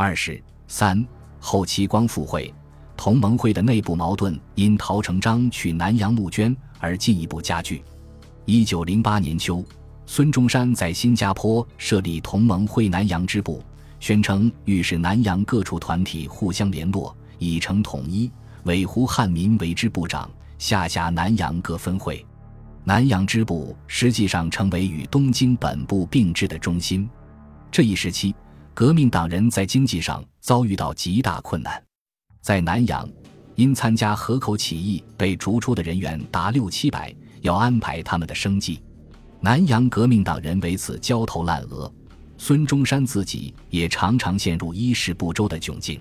二是三后期光复会、同盟会的内部矛盾因陶成章去南洋募捐而进一步加剧。一九零八年秋，孙中山在新加坡设立同盟会南洋支部，宣称欲使南洋各处团体互相联络，以成统一。委胡汉民为支部长，下辖南洋各分会。南洋支部实际上成为与东京本部并置的中心。这一时期，革命党人在经济上遭遇到极大困难。在南洋，因参加河口起义被逐出的人员达六七百，要安排他们的生计。南洋革命党人为此焦头烂额，孙中山自己也常常陷入衣食不周的窘境。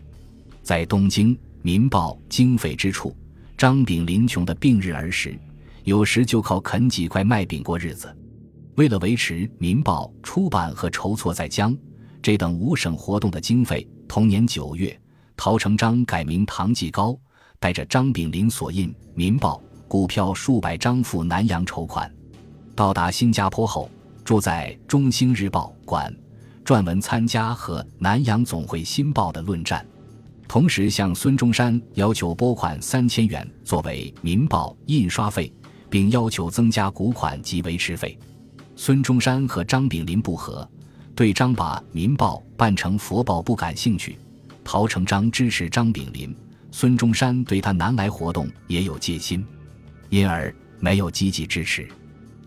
在东京，《民报》经费之处，张炳林穷得病日而食，有时就靠啃几块麦饼过日子。为了维持《民报》出版和筹措在江、这等五省活动的经费，同年九月，陶成章改名唐继高，带着张炳麟所印《民报》股票数百张赴南洋筹款。到达新加坡后，住在《中兴日报》馆，撰文参加和南洋总会新报的论战。同时向孙中山要求拨款三千元作为《民报》印刷费，并要求增加股款及维持费。孙中山和张炳麟不和，对张把《民报》办成《佛报》不感兴趣。陶成章支持张炳麟，孙中山对他南来活动也有戒心，因而没有积极支持。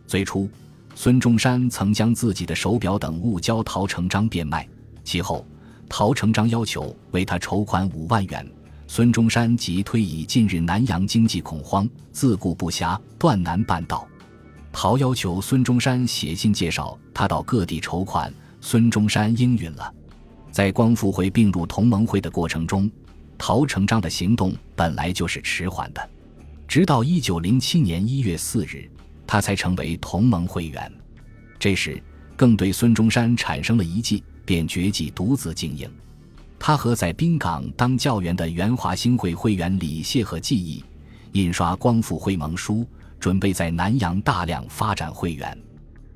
最初，孙中山曾将自己的手表等物交陶成章变卖，其后。陶成章要求为他筹款五万元，孙中山即推以近日南洋经济恐慌，自顾不暇，断难办到。陶要求孙中山写信介绍他到各地筹款，孙中山应允了。在光复会并入同盟会的过程中，陶成章的行动本来就是迟缓的，直到一九零七年一月四日，他才成为同盟会员。这时，更对孙中山产生了一计。便决计独自经营。他和在滨港当教员的元华兴会会员李谢和记忆，印刷光复会盟书，准备在南洋大量发展会员。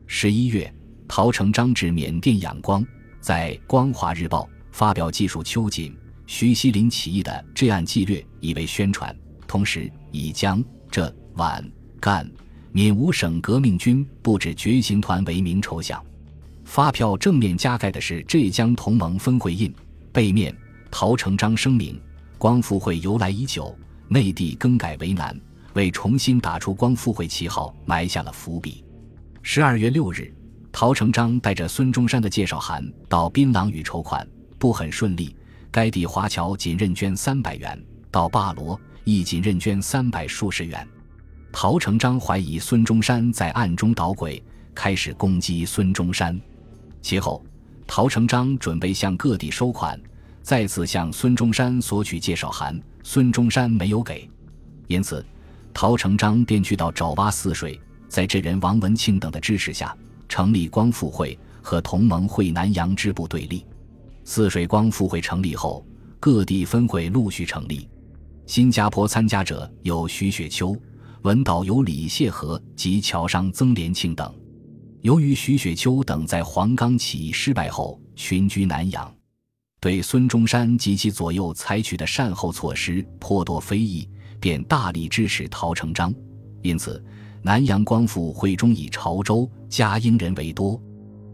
十一月，陶成章至缅甸仰光，在《光华日报》发表技术秋瑾、徐锡麟起义的这案纪略，以为宣传。同时，以江浙皖赣闽五省革命军布置觉醒团为名筹饷。发票正面加盖的是浙江同盟分会印，背面陶成章声明：光复会由来已久，内地更改为难，为重新打出光复会旗号埋下了伏笔。十二月六日，陶成章带着孙中山的介绍函到槟榔屿筹款，不很顺利。该地华侨仅认捐三百元，到坝罗亦仅认捐三百数十元。陶成章怀疑孙中山在暗中捣鬼，开始攻击孙中山。其后，陶成章准备向各地收款，再次向孙中山索取介绍函，孙中山没有给，因此，陶成章便去到爪哇泗水，在这人王文庆等的支持下，成立光复会，和同盟会南洋支部对立。泗水光复会成立后，各地分会陆续成立，新加坡参加者有徐雪秋，文岛有李谢和及侨商曾连庆等。由于徐雪秋等在黄冈起义失败后群居南洋，对孙中山及其左右采取的善后措施颇多非议，便大力支持陶成章。因此，南洋光复会中以潮州、嘉应人为多。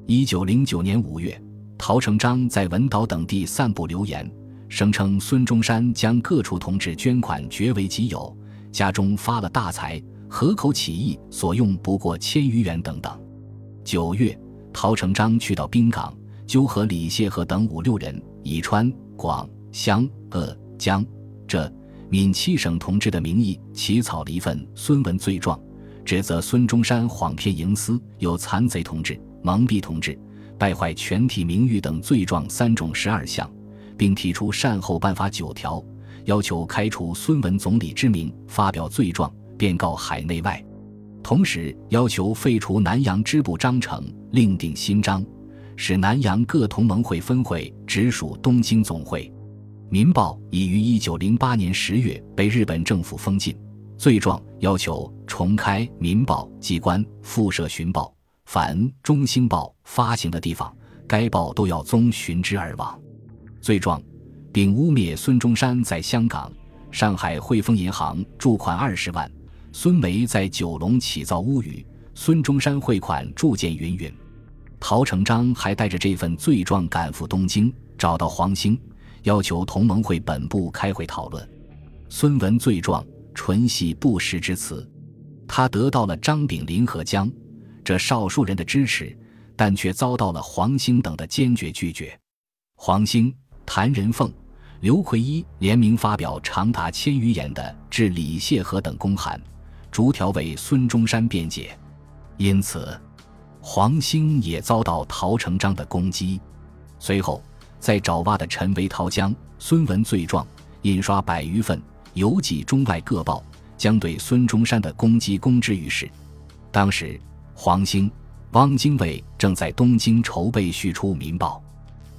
一九零九年五月，陶成章在文岛等地散布流言，声称孙中山将各处同志捐款绝为己有，家中发了大财，河口起义所用不过千余元等等。九月，陶成章去到滨港，纠合李谢和等五六人，以川、广、湘、鄂、江、浙、闽七省同志的名义，起草了一份孙文罪状，指责孙中山谎骗营私，有残贼同志、蒙蔽同志、败坏全体名誉等罪状三种十二项，并提出善后办法九条，要求开除孙文总理之名，发表罪状，便告海内外。同时要求废除南洋支部章程，另定新章，使南洋各同盟会分会直属东京总会。《民报》已于一九零八年十月被日本政府封禁。罪状要求重开《民报》机关，复设巡报，凡《中兴报》发行的地方，该报都要宗寻之而往。罪状，并污蔑孙中山在香港、上海汇丰银行注款二十万，孙梅在九龙起造屋宇，孙中山汇款铸件云云。陶成章还带着这份罪状赶赴东京，找到黄兴，要求同盟会本部开会讨论。孙文罪状，纯系不实之词。他得到了张炳麟和江这少数人的支持，但却遭到了黄兴等的坚决拒绝。黄兴、谭仁凤、刘奎一联名发表长达千余言的致李谢和等公函，逐条为孙中山辩解。因此。黄兴也遭到陶成章的攻击。随后，在爪哇的陈维涛将孙文罪状印刷百余份，邮寄中外各报，将对孙中山的攻击公之于世。当时，黄兴、汪精卫正在东京筹备续出《民报》，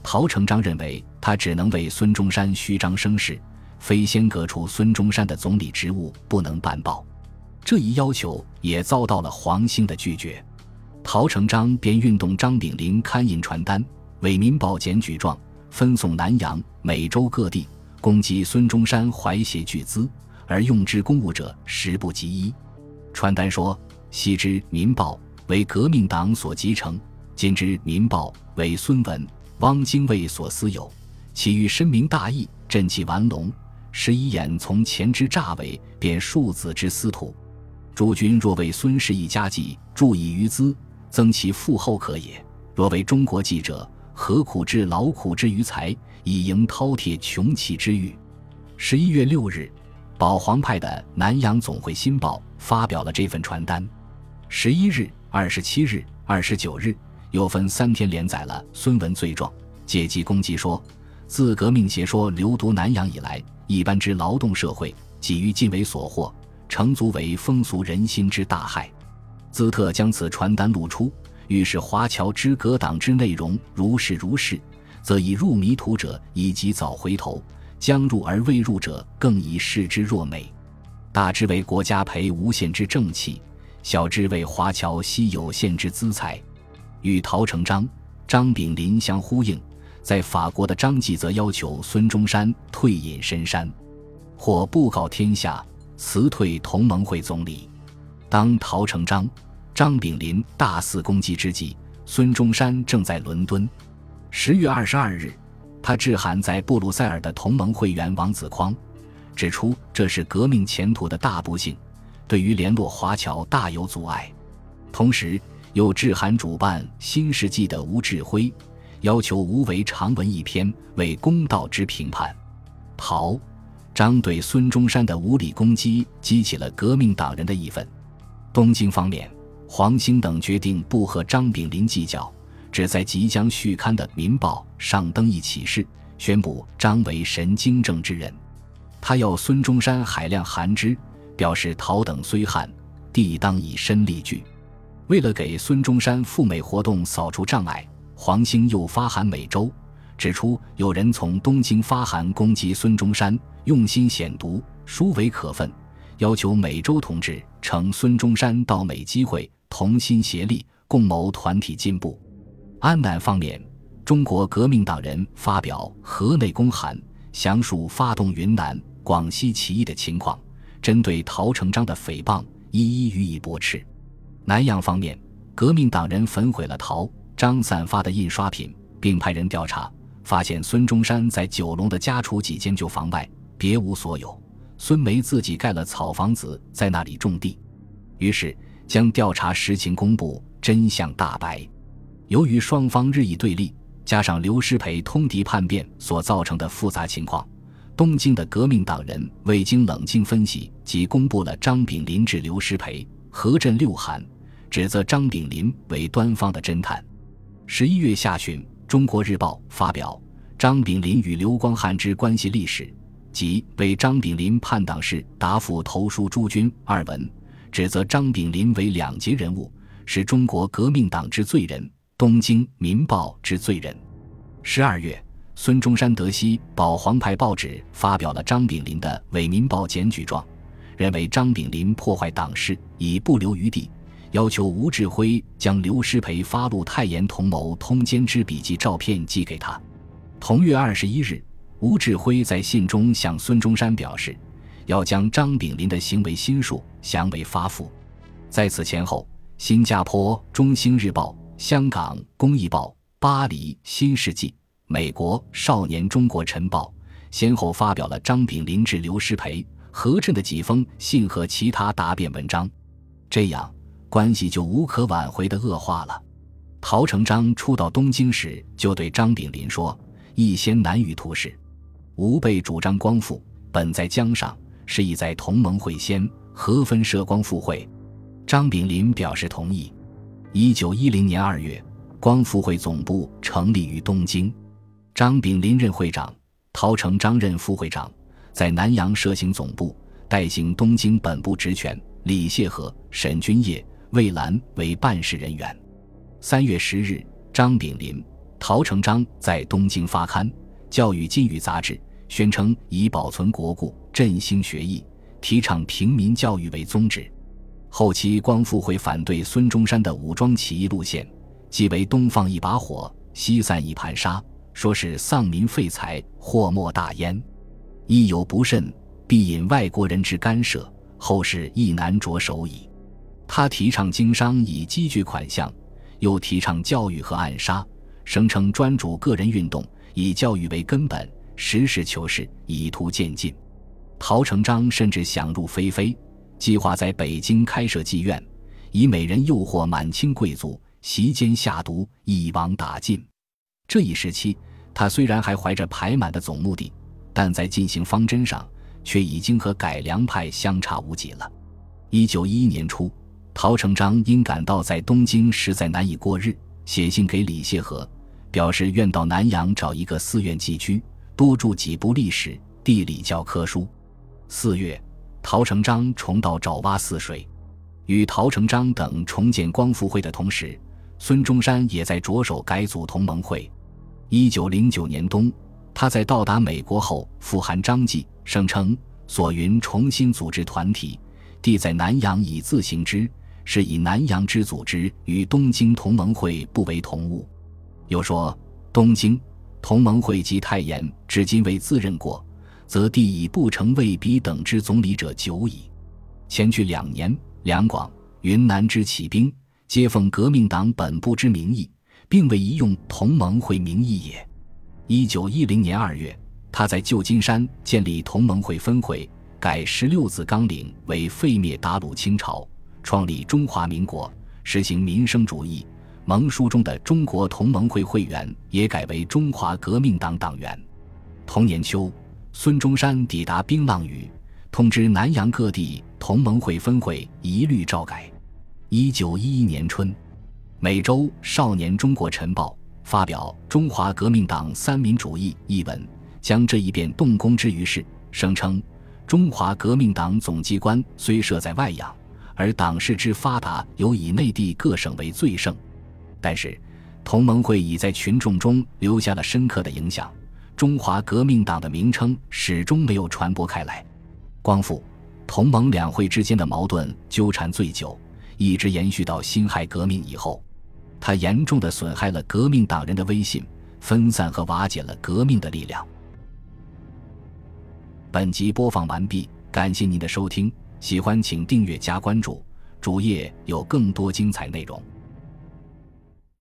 陶成章认为他只能为孙中山虚张声势，非先革除孙中山的总理职务不能办报。这一要求也遭到了黄兴的拒绝。陶成章便运动张炳麟刊印传单，为《民报》检举状，分送南洋、美洲各地，攻击孙中山怀挟巨资而用之公务者十不及一。传单说：“昔之《民报》为革命党所集成，今之《民报》为孙文、汪精卫所私有，其欲深明大义，振其玩龙，十一眼从前之诈伪，便庶子之私徒。诸君若为孙氏一家计，助以于资。”增其富厚可也。若为中国记者，何苦之劳苦之于财，以迎饕餮穷奇之欲？十一月六日，保皇派的南洋总会新报发表了这份传单。十一日、二十七日、二十九日，又分三天连载了孙文罪状，借机攻击说：自革命邪说流毒南洋以来，一般之劳动社会，几于尽为所获，成足为风俗人心之大害。兹特将此传单露出，欲使华侨之革党之内容如是如是，则以入迷途者以及早回头，将入而未入者更以视之若美。大之为国家培无限之正气，小之为华侨惜有限之资财。与陶成章、张炳麟相呼应，在法国的张继则要求孙中山退隐深山，或布告天下辞退同盟会总理。当陶成章、张炳麟大肆攻击之际，孙中山正在伦敦。十月二十二日，他致函在布鲁塞尔的同盟会员王子匡，指出这是革命前途的大不幸，对于联络华侨大有阻碍。同时，又致函主办《新世纪》的吴志辉，要求吴为长文一篇为公道之评判。陶、张对孙中山的无理攻击，激起了革命党人的义愤。东京方面，黄兴等决定不和张炳麟计较，只在即将续刊的《民报》上登一启事，宣布张为神经症之人。他要孙中山海量函之，表示陶等虽汉，帝当以身力拒。为了给孙中山赴美活动扫除障碍，黄兴又发函美洲，指出有人从东京发函攻击孙中山，用心险毒，殊为可愤。要求美洲同志乘孙中山到美机会，同心协力，共谋团体进步。安南方面，中国革命党人发表河内公函，详述发动云南、广西起义的情况，针对陶成章的诽谤，一一予以驳斥。南洋方面，革命党人焚毁了陶张散发的印刷品，并派人调查，发现孙中山在九龙的家厨几间旧房外，别无所有。孙梅自己盖了草房子，在那里种地，于是将调查实情公布，真相大白。由于双方日益对立，加上刘师培通敌叛变所造成的复杂情况，东京的革命党人未经冷静分析，即公布了张炳麟致刘师培、何震六函，指责张炳麟为端方的侦探。十一月下旬，《中国日报》发表张炳麟与刘光汉之关系历史。即为张炳麟叛党事答复投书诸君二文，指责张炳麟为两节人物，是中国革命党之罪人，东京《民报》之罪人。十二月，孙中山得悉保皇派报纸发表了张炳麟的《伪民报》检举状，认为张炳麟破坏党事已不留余地，要求吴志辉将刘师培发录太严同谋通奸之笔记照片寄给他。同月二十一日，吴志辉在信中向孙中山表示，要将张炳麟的行为心术详为发布。在此前后，新加坡《中兴日报》、香港《公益报》、巴黎《新世纪》、美国《少年中国晨报》先后发表了张炳麟致刘师培、何震的几封信和其他答辩文章，这样关系就无可挽回的恶化了。陶成章初到东京时，就对张炳麟说：“一先难于图事，吾辈主张光复，本在江上，是意在同盟会先，何分涉光复会？”张炳麟表示同意。一九一零年二月，光复会总部成立于东京，张炳麟任会长，陶成章任副会长，在南洋设行总部，代行东京本部职权。李谢和、沈君业、魏兰为办事人员。三月十日，张炳麟、陶成章在东京发刊《教育金语》杂志，宣称以保存国故、振兴学艺、提倡平民教育为宗旨。后期光复会反对孙中山的武装起义路线，即为东放一把火，西散一盘沙，说是丧民废财，祸莫大焉。一有不慎，必引外国人之干涉，后世亦难着手矣。他提倡经商以积聚款项。又提倡教育和暗杀，声称专主个人运动，以教育为根本，实事求是，以图渐进。陶成章甚至想入非非，计划在北京开设妓院，以美人诱惑满清贵族，席间下毒，一网打尽。这一时期，他虽然还怀着排满的总目的，但在进行方针上，却已经和改良派相差无几了。一九一一年初。陶成章因感到在东京实在难以过日，写信给李谢和，表示愿到南洋找一个寺院寄居，多著几部历史、地理教科书。四月，陶成章重到爪哇泗水，与陶成章等重建光复会的同时，孙中山也在着手改组同盟会。一九零九年冬，他在到达美国后复函张继，声称所云重新组织团体，地在南洋以自行之。是以南洋之组织与东京同盟会不为同物，又说东京同盟会及太炎至今未自认过，则帝以不成为彼等之总理者久矣。前去两年，两广、云南之起兵，皆奉革命党本部之名义，并未宜用同盟会名义也。一九一零年二月，他在旧金山建立同盟会分会，改十六字纲领为废灭鞑虏清朝。创立中华民国，实行民生主义。盟书中的中国同盟会会员也改为中华革命党党员。同年秋，孙中山抵达槟榔屿，通知南洋各地同盟会分会一律照改。一九一一年春，美洲《少年中国晨报》发表《中华革命党三民主义》一文，将这一变动公之于世，声称中华革命党总机关虽设在外洋。而党势之发达，尤以内地各省为最盛，但是同盟会已在群众中留下了深刻的影响。中华革命党的名称始终没有传播开来。光复、同盟两会之间的矛盾纠缠最久，一直延续到辛亥革命以后。它严重的损害了革命党人的威信，分散和瓦解了革命的力量。本集播放完毕，感谢您的收听。喜欢请订阅加关注，主页有更多精彩内容。